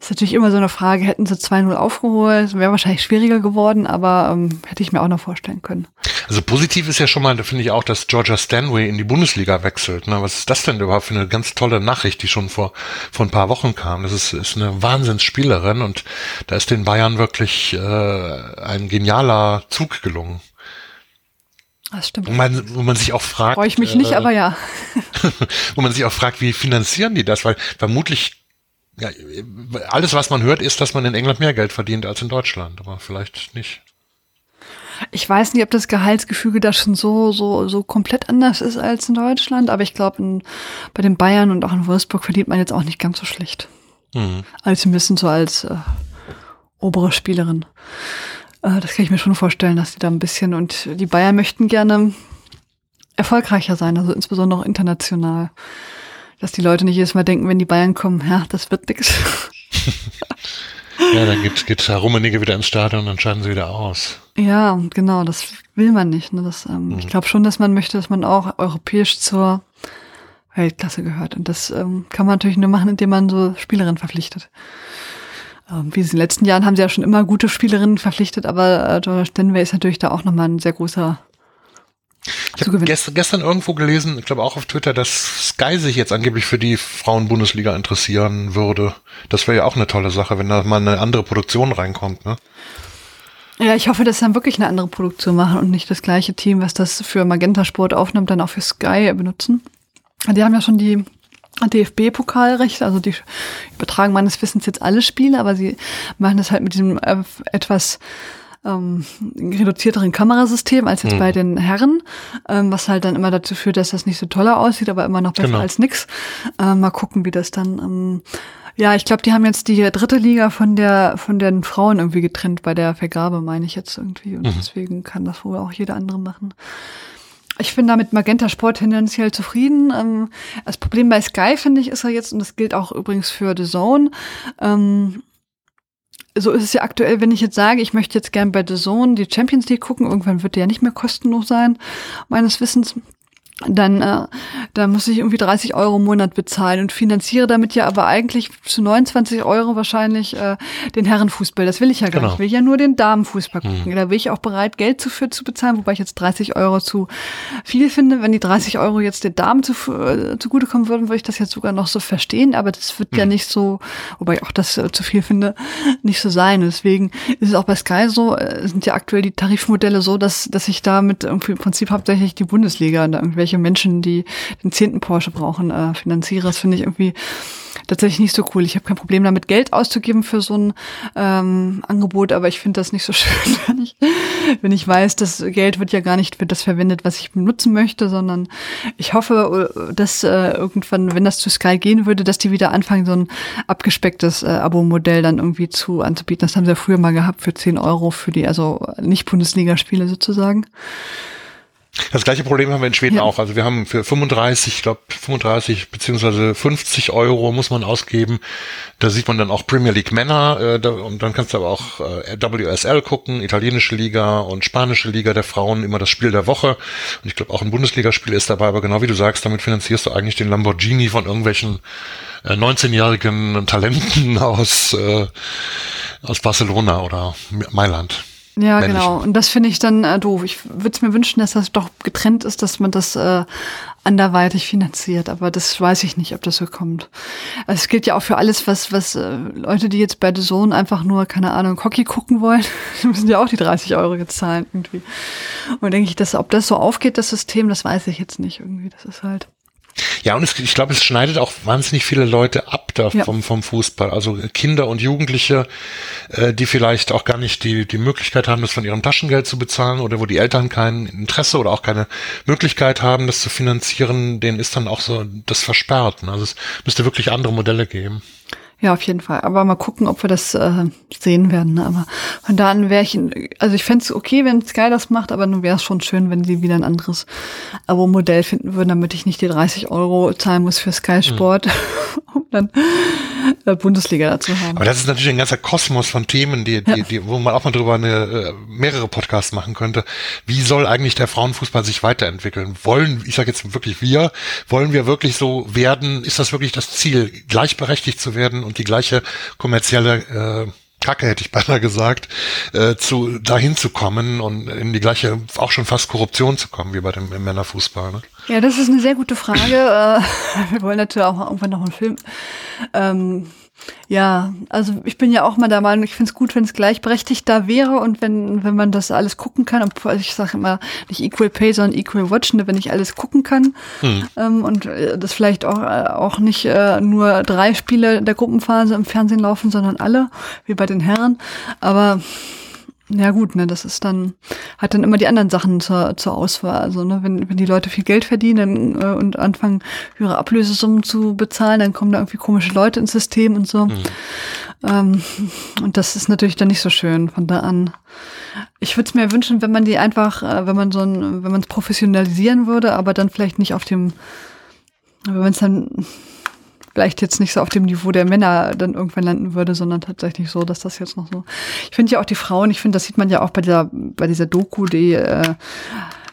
ist natürlich immer so eine Frage, hätten sie 2-0 aufgeholt, wäre wahrscheinlich schwieriger geworden, aber ähm, hätte ich mir auch noch vorstellen können. Also positiv ist ja schon mal, da finde ich auch, dass Georgia Stanway in die Bundesliga wechselt. Ne? Was ist das denn überhaupt für eine ganz tolle Nachricht, die schon vor, vor ein paar Wochen kam? Das ist, ist eine Wahnsinnsspielerin und da ist den Bayern wirklich äh, ein genialer Zug gelungen. Das stimmt. Wo man, wo man sich auch fragt. Freue ich mich nicht, äh, aber ja. [LAUGHS] wo man sich auch fragt, wie finanzieren die das? Weil vermutlich ja, alles, was man hört, ist, dass man in England mehr Geld verdient als in Deutschland, aber vielleicht nicht. Ich weiß nicht, ob das Gehaltsgefüge da schon so, so, so komplett anders ist als in Deutschland, aber ich glaube, bei den Bayern und auch in Wolfsburg verdient man jetzt auch nicht ganz so schlecht. Mhm. Also ein bisschen so als äh, obere Spielerin. Äh, das kann ich mir schon vorstellen, dass die da ein bisschen und die Bayern möchten gerne erfolgreicher sein, also insbesondere auch international. Dass die Leute nicht jedes Mal denken, wenn die Bayern kommen, ja, das wird nix. [LAUGHS] ja, dann geht, geht Rummenigge wieder ins Stadion und dann scheiden sie wieder aus. Ja, genau, das will man nicht. Ne? Das, ähm, mhm. Ich glaube schon, dass man möchte, dass man auch europäisch zur Weltklasse gehört. Und das ähm, kann man natürlich nur machen, indem man so Spielerinnen verpflichtet. Ähm, wie in den letzten Jahren haben sie ja schon immer gute Spielerinnen verpflichtet, aber äh, George Stenway ist natürlich da auch nochmal ein sehr großer ich habe gestern, gestern irgendwo gelesen, ich glaube auch auf Twitter, dass Sky sich jetzt angeblich für die Frauen-Bundesliga interessieren würde. Das wäre ja auch eine tolle Sache, wenn da mal eine andere Produktion reinkommt, ne? Ja, ich hoffe, dass sie dann wirklich eine andere Produktion machen und nicht das gleiche Team, was das für Magenta Sport aufnimmt, dann auch für Sky benutzen. Die haben ja schon die DFB-Pokalrechte, also die übertragen meines Wissens jetzt alle Spiele, aber sie machen das halt mit diesem äh, etwas ähm, reduzierteren Kamerasystem als jetzt mhm. bei den Herren, ähm, was halt dann immer dazu führt, dass das nicht so toller aussieht, aber immer noch besser genau. als nix. Ähm, mal gucken, wie das dann. Ähm, ja, ich glaube, die haben jetzt die dritte Liga von der von den Frauen irgendwie getrennt bei der Vergabe, meine ich jetzt irgendwie. Und mhm. deswegen kann das wohl auch jeder andere machen. Ich bin da mit Magenta Sport tendenziell zufrieden. Ähm, das Problem bei Sky, finde ich, ist ja jetzt, und das gilt auch übrigens für The Zone, ähm, so ist es ja aktuell, wenn ich jetzt sage, ich möchte jetzt gern bei The Zone die Champions League gucken, irgendwann wird der ja nicht mehr kostenlos sein, meines Wissens dann äh, da muss ich irgendwie 30 Euro im Monat bezahlen und finanziere damit ja aber eigentlich zu 29 Euro wahrscheinlich äh, den Herrenfußball. Das will ich ja gar genau. nicht. Ich will ja nur den Damenfußball gucken. Mhm. Da will ich auch bereit, Geld dafür zu bezahlen, wobei ich jetzt 30 Euro zu viel finde. Wenn die 30 Euro jetzt den Damen zu, äh, zugutekommen würden, würde ich das jetzt sogar noch so verstehen. Aber das wird mhm. ja nicht so, wobei ich auch das äh, zu viel finde, [LAUGHS] nicht so sein. Deswegen ist es auch bei Sky so, äh, sind ja aktuell die Tarifmodelle so, dass, dass ich damit irgendwie im Prinzip hauptsächlich die Bundesliga und irgendwelche irgendwelche Menschen, die den zehnten Porsche brauchen, äh, finanziere. Das finde ich irgendwie tatsächlich nicht so cool. Ich habe kein Problem damit, Geld auszugeben für so ein ähm, Angebot, aber ich finde das nicht so [LAUGHS] schön, wenn ich, wenn ich weiß, das Geld wird ja gar nicht für das verwendet, was ich benutzen möchte, sondern ich hoffe, äh, dass äh, irgendwann, wenn das zu Sky gehen würde, dass die wieder anfangen, so ein abgespecktes äh, Abo-Modell dann irgendwie zu anzubieten. Das haben sie ja früher mal gehabt für 10 Euro für die, also nicht Bundesligaspiele sozusagen. Das gleiche Problem haben wir in Schweden ja. auch. Also wir haben für 35, ich glaube 35 beziehungsweise 50 Euro muss man ausgeben. Da sieht man dann auch Premier League Männer äh, da, und dann kannst du aber auch äh, WSL gucken, italienische Liga und spanische Liga der Frauen, immer das Spiel der Woche. Und ich glaube auch ein Bundesligaspiel ist dabei, aber genau wie du sagst, damit finanzierst du eigentlich den Lamborghini von irgendwelchen äh, 19-jährigen Talenten [LAUGHS] aus, äh, aus Barcelona oder Mailand. Ja, genau. Und das finde ich dann äh, doof. Ich würde es mir wünschen, dass das doch getrennt ist, dass man das äh, anderweitig finanziert. Aber das weiß ich nicht, ob das so kommt. Also es gilt ja auch für alles, was, was äh, Leute, die jetzt bei The Zone einfach nur, keine Ahnung, Hockey gucken wollen, [LAUGHS] müssen ja auch die 30 Euro jetzt zahlen irgendwie. Und denke ich, dass, ob das so aufgeht, das System, das weiß ich jetzt nicht irgendwie. Das ist halt. Ja, und es, ich glaube, es schneidet auch wahnsinnig viele Leute ab da ja. vom, vom Fußball. Also Kinder und Jugendliche, äh, die vielleicht auch gar nicht die, die Möglichkeit haben, das von ihrem Taschengeld zu bezahlen oder wo die Eltern kein Interesse oder auch keine Möglichkeit haben, das zu finanzieren, denen ist dann auch so das versperrt. Also es müsste wirklich andere Modelle geben. Ja, auf jeden Fall. Aber mal gucken, ob wir das äh, sehen werden. Ne? Aber von da an wäre ich, also ich fände es okay, wenn Sky das macht, aber nun wäre es schon schön, wenn sie wieder ein anderes Abo-Modell finden würden, damit ich nicht die 30 Euro zahlen muss für Sky Sport, mhm. [LAUGHS] um dann äh, Bundesliga dazu haben. Aber das ist natürlich ein ganzer Kosmos von Themen, die, die, ja. die, wo man auch mal drüber eine, äh, mehrere Podcasts machen könnte. Wie soll eigentlich der Frauenfußball sich weiterentwickeln? Wollen, ich sage jetzt wirklich wir, wollen wir wirklich so werden? Ist das wirklich das Ziel, gleichberechtigt zu werden? Und die gleiche kommerzielle äh, Kacke hätte ich [LAUGHS] beinahe gesagt, äh, zu dahin zu kommen und in die gleiche, auch schon fast Korruption zu kommen wie bei dem Männerfußball. Ne? Ja, das ist eine sehr gute Frage. Äh, [LAUGHS] wir wollen natürlich auch irgendwann noch einen Film ähm, ja, also ich bin ja auch mal der Meinung, ich finde es gut, wenn es gleichberechtigt da wäre und wenn, wenn man das alles gucken kann. Obwohl ich sage immer nicht Equal Pay, sondern Equal Watch, ne, wenn ich alles gucken kann. Hm. Ähm, und äh, das vielleicht auch, äh, auch nicht äh, nur drei Spiele der Gruppenphase im Fernsehen laufen, sondern alle, wie bei den Herren. Aber Ja gut, ne, das ist dann, hat dann immer die anderen Sachen zur, zur Auswahl. Also, ne, wenn, wenn die Leute viel Geld verdienen dann, äh, und anfangen, höhere Ablösesummen zu bezahlen, dann kommen da irgendwie komische Leute ins System und so. Mhm. Ähm, und das ist natürlich dann nicht so schön von da an. Ich würde es mir wünschen, wenn man die einfach, äh, wenn man so ein, wenn man es professionalisieren würde, aber dann vielleicht nicht auf dem, wenn man es dann vielleicht jetzt nicht so auf dem Niveau der Männer dann irgendwann landen würde, sondern tatsächlich so, dass das jetzt noch so. Ich finde ja auch die Frauen, ich finde, das sieht man ja auch bei dieser, bei dieser Doku, die äh,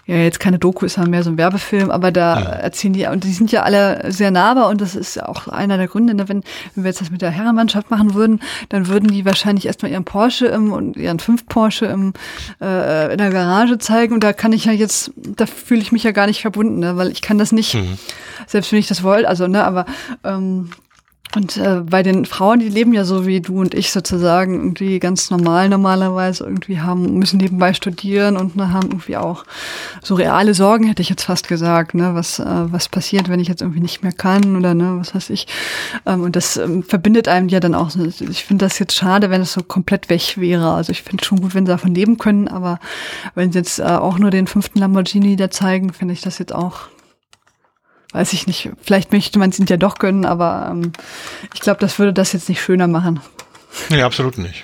ja jetzt keine Doku ist, sondern mehr so ein Werbefilm, aber da ja. erzählen die, und die sind ja alle sehr nahbar und das ist auch einer der Gründe, ne, wenn, wenn wir jetzt das mit der Herrenmannschaft machen würden, dann würden die wahrscheinlich erstmal ihren Porsche im, und ihren fünf Porsche im, äh, in der Garage zeigen und da kann ich ja jetzt, da fühle ich mich ja gar nicht verbunden, ne, weil ich kann das nicht, mhm. selbst wenn ich das wollte, also, ne, aber ähm, und äh, bei den Frauen, die leben ja so wie du und ich sozusagen irgendwie ganz normal normalerweise irgendwie haben, müssen nebenbei studieren und ne, haben irgendwie auch so reale Sorgen, hätte ich jetzt fast gesagt, ne, was, äh, was passiert, wenn ich jetzt irgendwie nicht mehr kann oder ne, was weiß ich. Ähm, und das ähm, verbindet einem ja dann auch. Ich finde das jetzt schade, wenn es so komplett weg wäre. Also ich finde schon gut, wenn sie davon leben können, aber wenn sie jetzt äh, auch nur den fünften Lamborghini da zeigen, finde ich das jetzt auch weiß ich nicht, vielleicht möchte man es ja doch gönnen, aber ähm, ich glaube, das würde das jetzt nicht schöner machen. Nee, absolut nicht.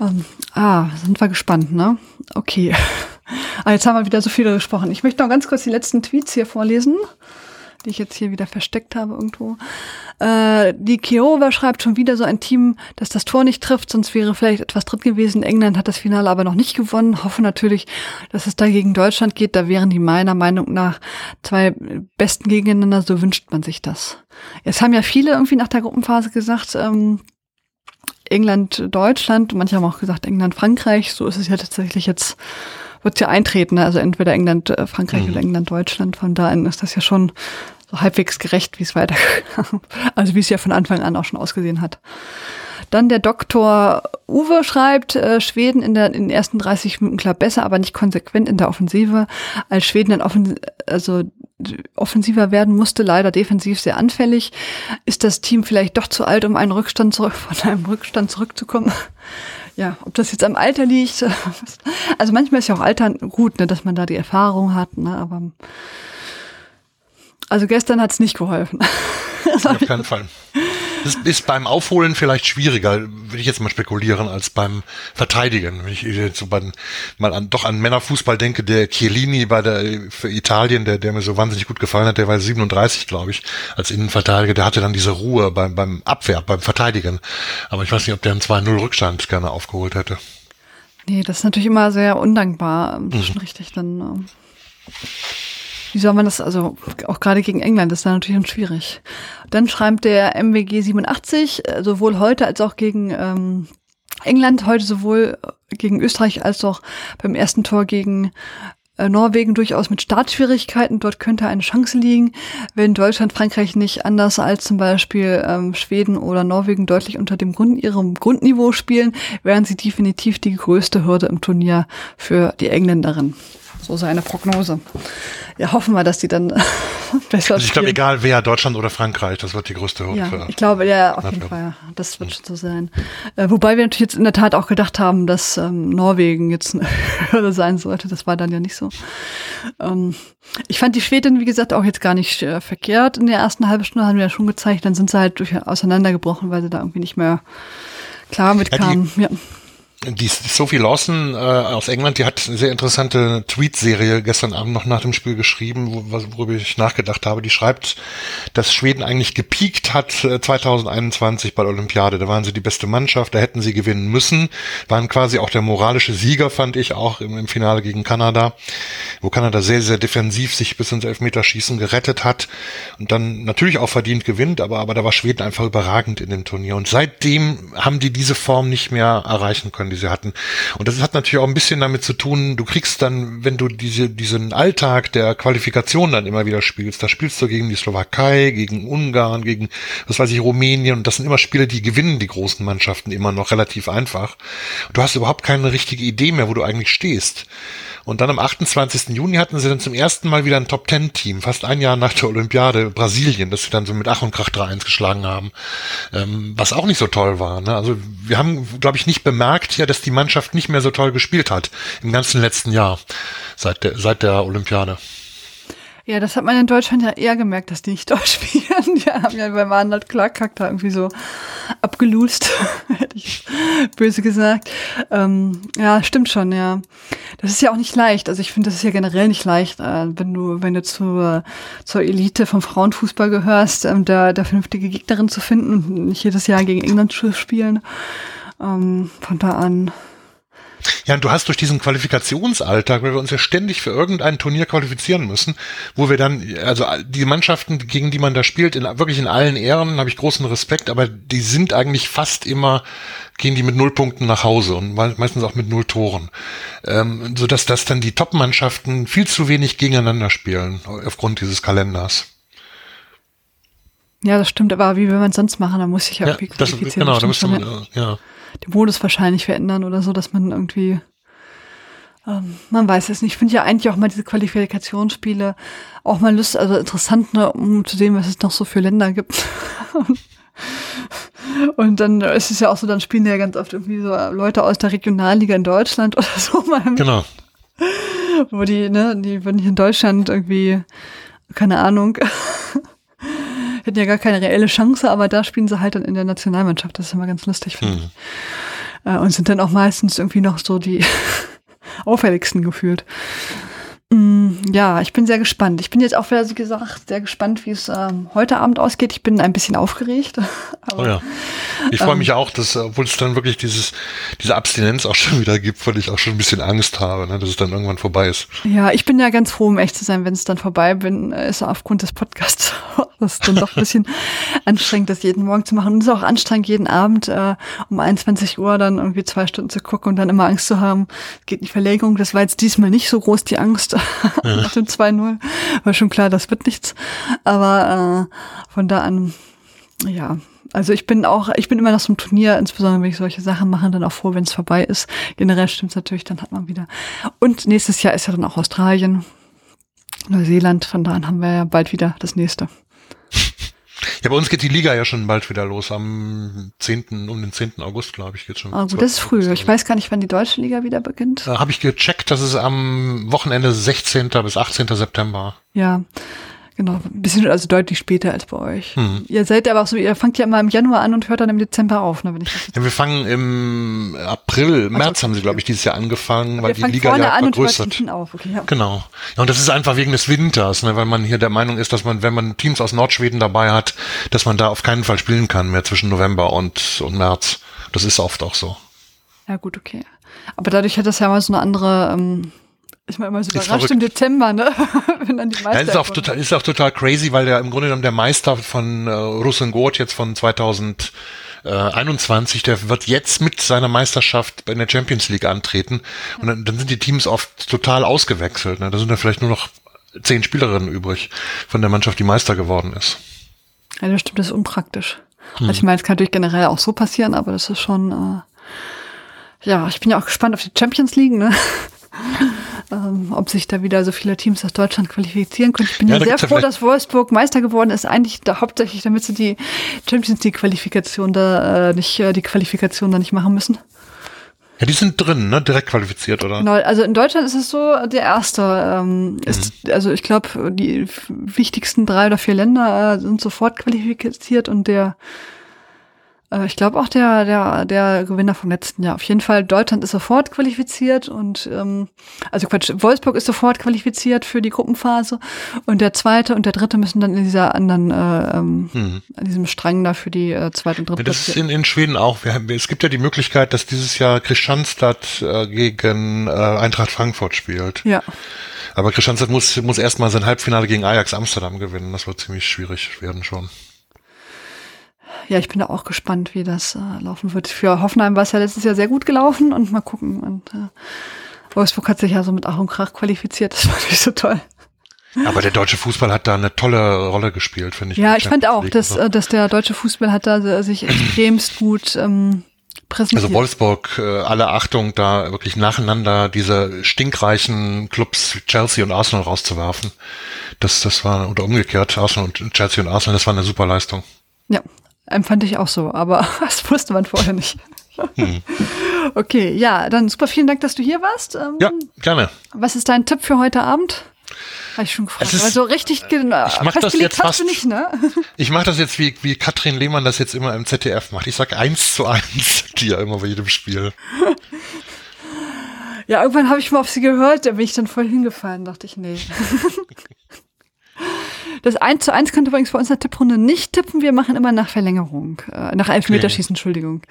Ähm, ah, sind wir gespannt, ne? Okay. [LAUGHS] Ah, jetzt haben wir wieder so viele gesprochen. Ich möchte noch ganz kurz die letzten Tweets hier vorlesen die ich jetzt hier wieder versteckt habe irgendwo. Äh, die Kiowa schreibt schon wieder so ein Team, dass das Tor nicht trifft, sonst wäre vielleicht etwas drin gewesen. England hat das Finale aber noch nicht gewonnen. Hoffe natürlich, dass es da gegen Deutschland geht. Da wären die meiner Meinung nach zwei besten gegeneinander. So wünscht man sich das. Jetzt haben ja viele irgendwie nach der Gruppenphase gesagt, ähm, England, Deutschland. Manche haben auch gesagt England, Frankreich. So ist es ja tatsächlich jetzt wird ja eintreten. Ne? Also entweder England, äh, Frankreich mhm. oder England, Deutschland. Von da an ist das ja schon so halbwegs gerecht, wie es weiterkam. [LAUGHS] Also wie es ja von Anfang an auch schon ausgesehen hat. Dann der Doktor Uwe schreibt, äh, Schweden in, der, in den ersten 30 Minuten klar besser, aber nicht konsequent in der Offensive. Als Schweden dann offen, also offensiver werden musste, leider defensiv sehr anfällig. Ist das Team vielleicht doch zu alt, um einen Rückstand zurück, [LAUGHS] von einem Rückstand zurückzukommen? Ja, ob das jetzt am Alter liegt. [LAUGHS] Also manchmal ist ja auch Alter gut, ne, dass man da die Erfahrung hat, ne, aber also gestern hat's nicht geholfen. [LAUGHS] Auf keinen Fall. Das ist beim Aufholen vielleicht schwieriger, würde ich jetzt mal spekulieren, als beim Verteidigen. Wenn ich jetzt so bei, mal an, doch an Männerfußball denke, der Chiellini bei der, für Italien, der, der mir so wahnsinnig gut gefallen hat, der war 37, glaube ich, als Innenverteidiger, der hatte dann diese Ruhe beim, beim Abwehr, beim Verteidigen. Aber ich weiß nicht, ob der einen 2-0 Rückstand gerne aufgeholt hätte. Nee, das ist natürlich immer sehr undankbar. Das ist mhm. richtig dann. Ähm wie soll man das, also auch gerade gegen England ist da natürlich schwierig. Dann schreibt der MWG 87, äh, sowohl heute als auch gegen ähm, England, heute sowohl gegen Österreich als auch beim ersten Tor gegen äh, Norwegen durchaus mit Startschwierigkeiten. Dort könnte eine Chance liegen, wenn Deutschland, Frankreich nicht anders als zum Beispiel ähm, Schweden oder Norwegen deutlich unter dem Grund, ihrem Grundniveau spielen, wären sie definitiv die größte Hürde im Turnier für die Engländerinnen. So seine Prognose. Ja, hoffen wir, dass die dann [LAUGHS] besser also Ich glaube, egal wer, Deutschland oder Frankreich, das wird die größte Hürde. Ja, ich glaube, ja, auf jeden Fall. Das wird schon so sein. Äh, wobei wir natürlich jetzt in der Tat auch gedacht haben, dass ähm, Norwegen jetzt eine [LAUGHS] Hürde sein sollte. Das war dann ja nicht so. Ähm, ich fand die Schweden, wie gesagt, auch jetzt gar nicht äh, verkehrt. In der ersten halben Stunde haben wir ja schon gezeigt, dann sind sie halt durch, auseinandergebrochen, weil sie da irgendwie nicht mehr klar mitkamen. Ja, die, ja die Sophie Lawson äh, aus England, die hat eine sehr interessante Tweet-Serie gestern Abend noch nach dem Spiel geschrieben, wo, worüber ich nachgedacht habe. Die schreibt, dass Schweden eigentlich gepiekt hat äh, 2021 bei der Olympiade. Da waren sie die beste Mannschaft, da hätten sie gewinnen müssen, waren quasi auch der moralische Sieger, fand ich, auch im, im Finale gegen Kanada, wo Kanada sehr, sehr defensiv sich bis ins Elfmeterschießen gerettet hat und dann natürlich auch verdient gewinnt, aber, aber da war Schweden einfach überragend in dem Turnier. Und seitdem haben die diese Form nicht mehr erreichen können die sie hatten. Und das hat natürlich auch ein bisschen damit zu tun, du kriegst dann, wenn du diese, diesen Alltag der Qualifikation dann immer wieder spielst, da spielst du gegen die Slowakei, gegen Ungarn, gegen, was weiß ich, Rumänien und das sind immer Spiele, die gewinnen die großen Mannschaften immer noch relativ einfach. Du hast überhaupt keine richtige Idee mehr, wo du eigentlich stehst. Und dann am 28. Juni hatten sie dann zum ersten Mal wieder ein Top-10-Team, fast ein Jahr nach der Olympiade Brasilien, das sie dann so mit Ach und Krach 3-1 geschlagen haben, ähm, was auch nicht so toll war. Ne? Also wir haben, glaube ich, nicht bemerkt ja, dass die Mannschaft nicht mehr so toll gespielt hat im ganzen letzten Jahr seit der, seit der Olympiade. Ja, das hat man in Deutschland ja eher gemerkt, dass die nicht [LAUGHS] Deutsch spielen. Die haben ja beim Arnold Clark da irgendwie so abgelust, [LAUGHS] hätte ich böse gesagt. Ähm, ja, stimmt schon, ja. Das ist ja auch nicht leicht. Also ich finde, das ist ja generell nicht leicht, äh, wenn du, wenn du zur, zur Elite vom Frauenfußball gehörst, ähm, da, da vernünftige Gegnerin zu finden und nicht jedes Jahr gegen England zu spielen. Ähm, von da an ja, und du hast durch diesen Qualifikationsalltag, weil wir uns ja ständig für irgendein Turnier qualifizieren müssen, wo wir dann, also die Mannschaften, gegen die man da spielt, in, wirklich in allen Ehren, habe ich großen Respekt, aber die sind eigentlich fast immer, gehen die mit null Punkten nach Hause und meistens auch mit null Toren. Ähm, so dass das dann die Top-Mannschaften viel zu wenig gegeneinander spielen, aufgrund dieses Kalenders. Ja, das stimmt, aber wie will man es sonst machen? Da muss ich ja, irgendwie qualifizieren. Das, genau, da müsste man, ja den Modus wahrscheinlich verändern oder so, dass man irgendwie, ähm, man weiß es nicht. Ich finde ja eigentlich auch mal diese Qualifikationsspiele auch mal lustig, also interessant, ne, um zu sehen, was es noch so für Länder gibt. [LAUGHS] Und dann ist es ja auch so, dann spielen ja ganz oft irgendwie so Leute aus der Regionalliga in Deutschland [LAUGHS] oder so mal. Genau. Wo die, ne, die würden hier in Deutschland irgendwie, keine Ahnung, hätten ja gar keine reelle Chance, aber da spielen sie halt dann in der Nationalmannschaft. Das ist immer ganz lustig, finde mhm. ich. Äh, und sind dann auch meistens irgendwie noch so die [LAUGHS] auffälligsten gefühlt. Mm, ja, ich bin sehr gespannt. Ich bin jetzt auch wieder, wie gesagt, sehr gespannt, wie es ähm, heute Abend ausgeht. Ich bin ein bisschen aufgeregt. [LAUGHS] Aber, oh ja. Ich freue ähm, mich auch, dass, obwohl es dann wirklich dieses, diese Abstinenz auch schon wieder gibt, weil ich auch schon ein bisschen Angst habe, ne, dass es dann irgendwann vorbei ist. Ja, ich bin ja ganz froh, um echt zu sein, wenn es dann vorbei bin, äh, ist aufgrund des Podcasts. [LAUGHS] das ist dann doch ein bisschen [LAUGHS] anstrengend, das jeden Morgen zu machen. Und es ist auch anstrengend, jeden Abend äh, um 21 Uhr dann irgendwie zwei Stunden zu gucken und dann immer Angst zu haben, geht in die Verlegung. Das war jetzt diesmal nicht so groß, die Angst nach dem 2-0. War schon klar, das wird nichts. Aber äh, von da an, ja, also ich bin auch, ich bin immer nach so einem Turnier, insbesondere wenn ich solche Sachen mache, dann auch froh, wenn es vorbei ist. Generell stimmt es natürlich, dann hat man wieder. Und nächstes Jahr ist ja dann auch Australien, Neuseeland, von da an haben wir ja bald wieder das nächste. Ja, bei uns geht die Liga ja schon bald wieder los. Am 10., um den 10. August, glaube ich, geht schon. Ah, gut, das ist früh. Ich weiß gar nicht, wann die deutsche Liga wieder beginnt. Da habe ich gecheckt, das ist am Wochenende 16. bis 18. September. Ja. Genau, ein bisschen also deutlich später als bei euch. Hm. Ihr seid aber auch so, ihr fangt ja immer im Januar an und hört dann im Dezember auf, ne, wenn ich das ja, wir fangen im April, März also, haben sie, glaube ich, dieses Jahr angefangen, weil die Liga ja vergrößert. Auf. Okay, ja. Genau. Ja, und das ist einfach wegen des Winters, ne, weil man hier der Meinung ist, dass man, wenn man Teams aus Nordschweden dabei hat, dass man da auf keinen Fall spielen kann mehr zwischen November und, und März. Das ist oft auch so. Ja, gut, okay. Aber dadurch hat das ja mal so eine andere ähm, ich war immer so überrascht im Dezember, ne? [LAUGHS] Wenn dann die Meister. Ja, ist, auch total, ist auch total crazy, weil der im Grunde genommen der Meister von äh, Rusengurt jetzt von 2021, der wird jetzt mit seiner Meisterschaft in der Champions League antreten. Und dann, dann sind die Teams oft total ausgewechselt. Ne? Da sind da vielleicht nur noch zehn Spielerinnen übrig von der Mannschaft, die Meister geworden ist. Ja, das stimmt, das ist unpraktisch. Hm. Also ich meine, es kann natürlich generell auch so passieren, aber das ist schon, äh, ja, ich bin ja auch gespannt auf die Champions League, ne? [LAUGHS] ähm, ob sich da wieder so viele Teams aus Deutschland qualifizieren können. Ich bin ja, ja sehr froh, ja dass Wolfsburg Meister geworden ist, eigentlich da, hauptsächlich, damit sie die Champions League Qualifikation da äh, nicht, äh, die Qualifikation da nicht machen müssen. Ja, die sind drin, ne? Direkt qualifiziert, oder? Genau, also in Deutschland ist es so, der erste ähm, mhm. ist, also ich glaube, die wichtigsten drei oder vier Länder äh, sind sofort qualifiziert und der ich glaube auch der, der, der Gewinner vom letzten Jahr. Auf jeden Fall, Deutschland ist sofort qualifiziert und ähm, also Quatsch, Wolfsburg ist sofort qualifiziert für die Gruppenphase und der zweite und der dritte müssen dann in dieser anderen, äh, ähm, mhm. in diesem Strang da für die äh, zweite und dritte. Ja, das ist in, in Schweden auch. Wir haben, es gibt ja die Möglichkeit, dass dieses Jahr Kristianstad äh, gegen äh, Eintracht Frankfurt spielt. Ja. Aber Kristianstad muss, muss erstmal sein Halbfinale gegen Ajax Amsterdam gewinnen. Das wird ziemlich schwierig werden schon ja, ich bin da auch gespannt, wie das äh, laufen wird. Für Hoffenheim war es ja letztes Jahr sehr gut gelaufen und mal gucken. Und äh, Wolfsburg hat sich ja so mit Ach und Krach qualifiziert. [LAUGHS] Das war nicht so toll. Aber der deutsche Fußball hat da eine tolle Rolle gespielt, finde ich. Ja, ich fand auch, dass, äh, dass der deutsche Fußball hat da sich extremst gut ähm, präsentiert. Also Wolfsburg, äh, alle Achtung, da wirklich nacheinander diese stinkreichen Clubs Chelsea und Arsenal rauszuwerfen. Das, das war, oder umgekehrt, Arsenal und Chelsea und Arsenal, das war eine super Leistung. Ja, empfand ich auch so, aber [LAUGHS] das wusste man vorher nicht. Hm. Okay, ja, dann super vielen Dank, dass du hier warst. Ähm, ja, gerne. Was ist dein Tipp für heute Abend? Habe ich schon gefragt. Ist, also richtig genau. Ich mach das jetzt fast, nicht, ne? [LAUGHS] Ich mache das jetzt wie, wie Katrin Lehmann das jetzt immer im ZDF macht. Ich sag eins zu eins, [LAUGHS] die ja immer bei jedem Spiel. ja, irgendwann habe ich mal auf sie gehört, da bin ich dann voll hingefallen, dachte ich, nee. Das 1 zu 1 könnte übrigens bei uns in der Tipprunde nicht tippen. Wir machen immer nach Verlängerung, äh, nach Elfmeterschießen. Entschuldigung.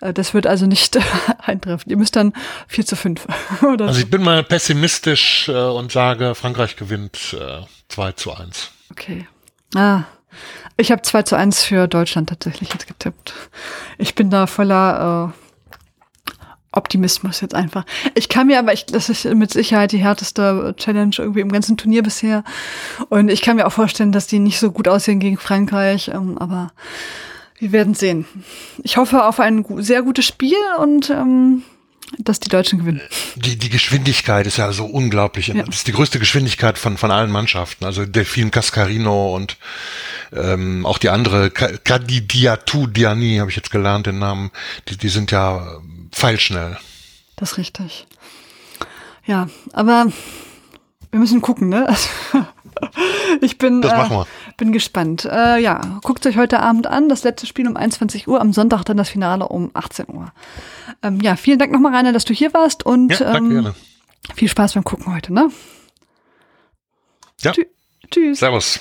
Äh, das wird also nicht äh, [LAUGHS] eintreffen. Ihr müsst dann 4 zu 5. [LAUGHS] Oder also ich bin mal pessimistisch äh, und sage, Frankreich gewinnt äh, 2 zu 1. Okay. Ah, ich habe 2 zu 1 für Deutschland tatsächlich jetzt getippt. Ich bin da voller äh, Optimismus jetzt einfach. Ich kann mir aber, ich, das ist mit Sicherheit die härteste Challenge irgendwie im ganzen Turnier bisher. Und ich kann mir auch vorstellen, dass die nicht so gut aussehen gegen Frankreich. Ähm, aber wir werden sehen. Ich hoffe auf ein sehr gutes Spiel und ähm, dass die Deutschen gewinnen. Die, die Geschwindigkeit ist ja so unglaublich. Ja. Das ist die größte Geschwindigkeit von, von allen Mannschaften. Also Delfin Cascarino und ähm, auch die andere, Kadidiatu Diani, habe ich jetzt gelernt, den Namen, die, die sind ja pfeilschnell. Das ist richtig. Ja, aber wir müssen gucken, ne? [LAUGHS] [LAUGHS] ich bin, äh, bin gespannt. Äh, ja, guckt euch heute Abend an. Das letzte Spiel um 21 Uhr, am Sonntag dann das Finale um 18 Uhr. Ähm, ja, vielen Dank nochmal, Rainer, dass du hier warst und ja, danke, ähm, gerne. viel Spaß beim Gucken heute, ne? Ja. Tschüss. Servus.